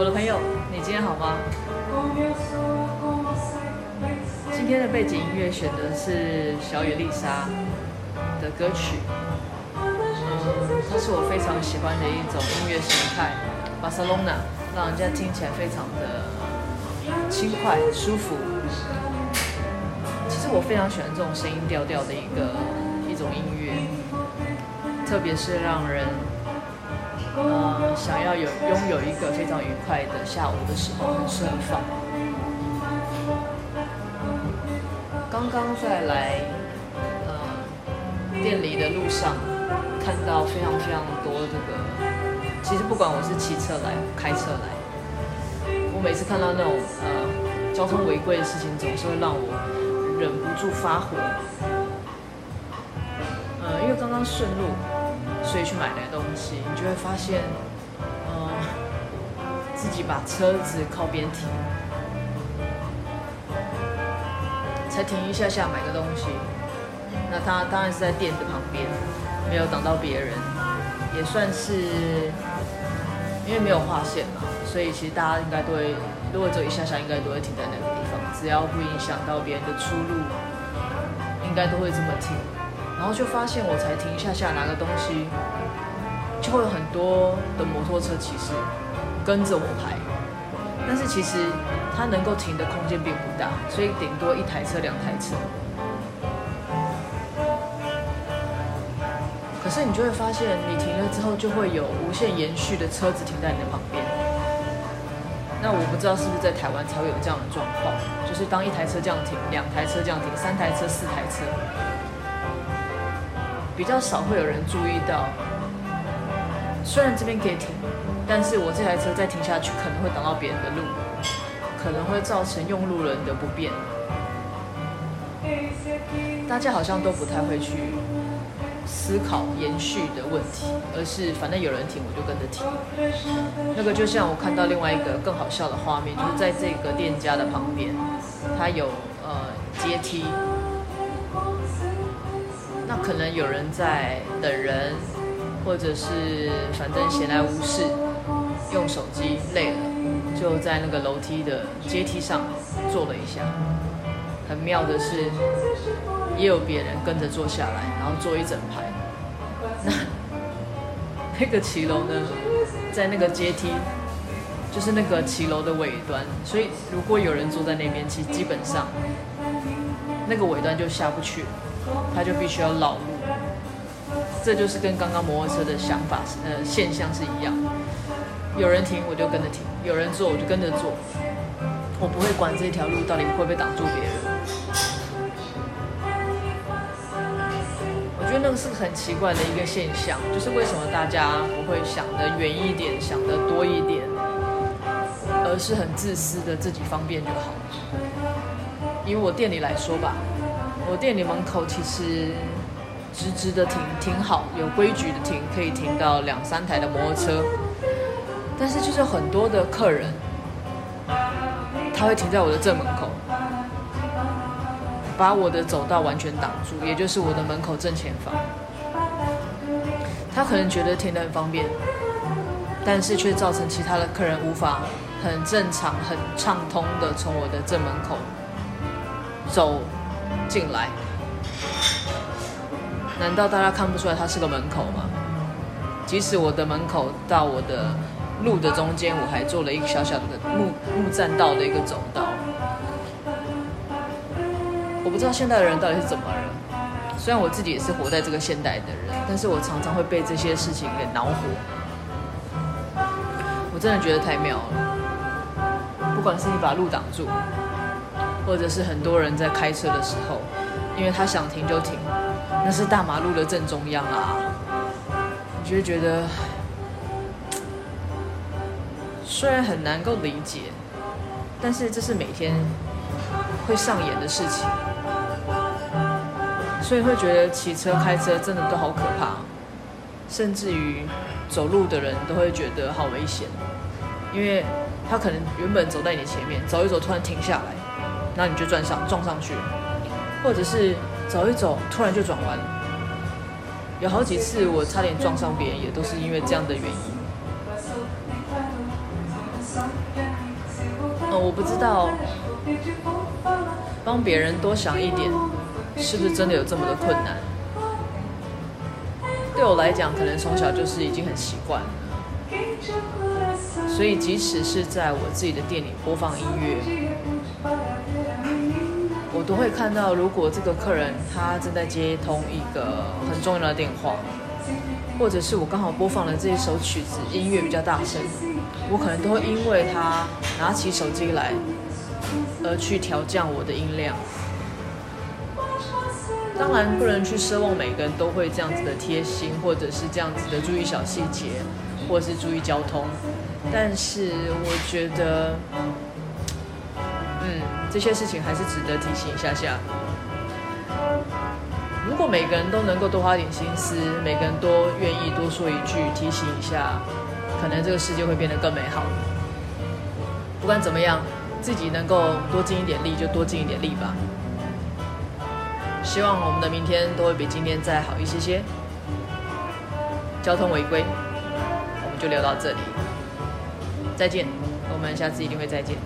我的朋友，你今天好吗？今天的背景音乐选的是小野丽莎的歌曲，嗯，它是我非常喜欢的一种音乐形态，巴塞隆纳，让人家听起来非常的轻快舒服。其实我非常喜欢这种声音调调的一个一种音乐，特别是让人。呃，想要有拥有一个非常愉快的下午的时候，很适合放。刚刚在来呃店里的路上，看到非常非常多这个。其实不管我是骑车来，开车来，我每次看到那种呃交通违规的事情，总是会让我忍不住发火。呃，因为刚刚顺路。所以去买来东西，你就会发现，嗯、呃，自己把车子靠边停，才停一下下买个东西，那他当然是在店的旁边，没有挡到别人，也算是，因为没有划线嘛，所以其实大家应该都会，如果走一下下，应该都会停在那个地方，只要不影响到别人的出路，应该都会这么停。然后就发现，我才停一下下拿个东西，就会有很多的摩托车骑士跟着我排。但是其实它能够停的空间并不大，所以顶多一台车、两台车。可是你就会发现，你停了之后，就会有无限延续的车子停在你的旁边。那我不知道是不是在台湾才会有这样的状况，就是当一台车这样停，两台车这样停，三台车、四台车。比较少会有人注意到，虽然这边可以停，但是我这台车再停下去可能会挡到别人的路，可能会造成用路人的不便。大家好像都不太会去思考延续的问题，而是反正有人停我就跟着停。那个就像我看到另外一个更好笑的画面，就是在这个店家的旁边，它有呃阶梯。那可能有人在等人，或者是反正闲来无事，用手机累了，就在那个楼梯的阶梯上坐了一下。很妙的是，也有别人跟着坐下来，然后坐一整排。那那个骑楼呢，在那个阶梯，就是那个骑楼的尾端，所以如果有人坐在那边，其实基本上那个尾端就下不去。他就必须要绕路，这就是跟刚刚摩托车的想法呃现象是一样。有人停我就跟着停，有人坐我就跟着坐，我不会管这条路到底会不会挡住别人。我觉得那个是很奇怪的一个现象，就是为什么大家不会想得远一点，想得多一点，而是很自私的自己方便就好。以我店里来说吧。我店里门口其实直直的停停好，有规矩的停，可以停到两三台的摩托车。但是就是很多的客人，他会停在我的正门口，把我的走道完全挡住，也就是我的门口正前方。他可能觉得停得很方便，但是却造成其他的客人无法很正常、很畅通的从我的正门口走进来，难道大家看不出来它是个门口吗？即使我的门口到我的路的中间，我还做了一个小小的木木栈道的一个走道。我不知道现代的人到底是怎么了。虽然我自己也是活在这个现代的人，但是我常常会被这些事情给恼火。我真的觉得太妙了。不管是你把路挡住。或者是很多人在开车的时候，因为他想停就停，那是大马路的正中央啊，你就会觉得，虽然很难够理解，但是这是每天会上演的事情，所以会觉得骑车开车真的都好可怕，甚至于走路的人都会觉得好危险，因为他可能原本走在你前面，走一走突然停下来。那你就撞上撞上去，或者是走一走，突然就转弯。有好几次我差点撞上别人，也都是因为这样的原因。呃，我不知道帮别人多想一点，是不是真的有这么的困难？对我来讲，可能从小就是已经很习惯了。所以，即使是在我自己的店里播放音乐，都会看到，如果这个客人他正在接通一个很重要的电话，或者是我刚好播放了这一首曲子，音乐比较大声，我可能都会因为他拿起手机来，而去调降我的音量。当然，不能去奢望每个人都会这样子的贴心，或者是这样子的注意小细节，或者是注意交通。但是，我觉得，嗯，这些事情还是值得提醒一下下。如果每个人都能够多花点心思，每个人都愿意多说一句提醒一下，可能这个世界会变得更美好。不管怎么样，自己能够多尽一点力就多尽一点力吧。希望我们的明天都会比今天再好一些些。交通违规，我们就聊到这里，再见，我们下次一定会再见。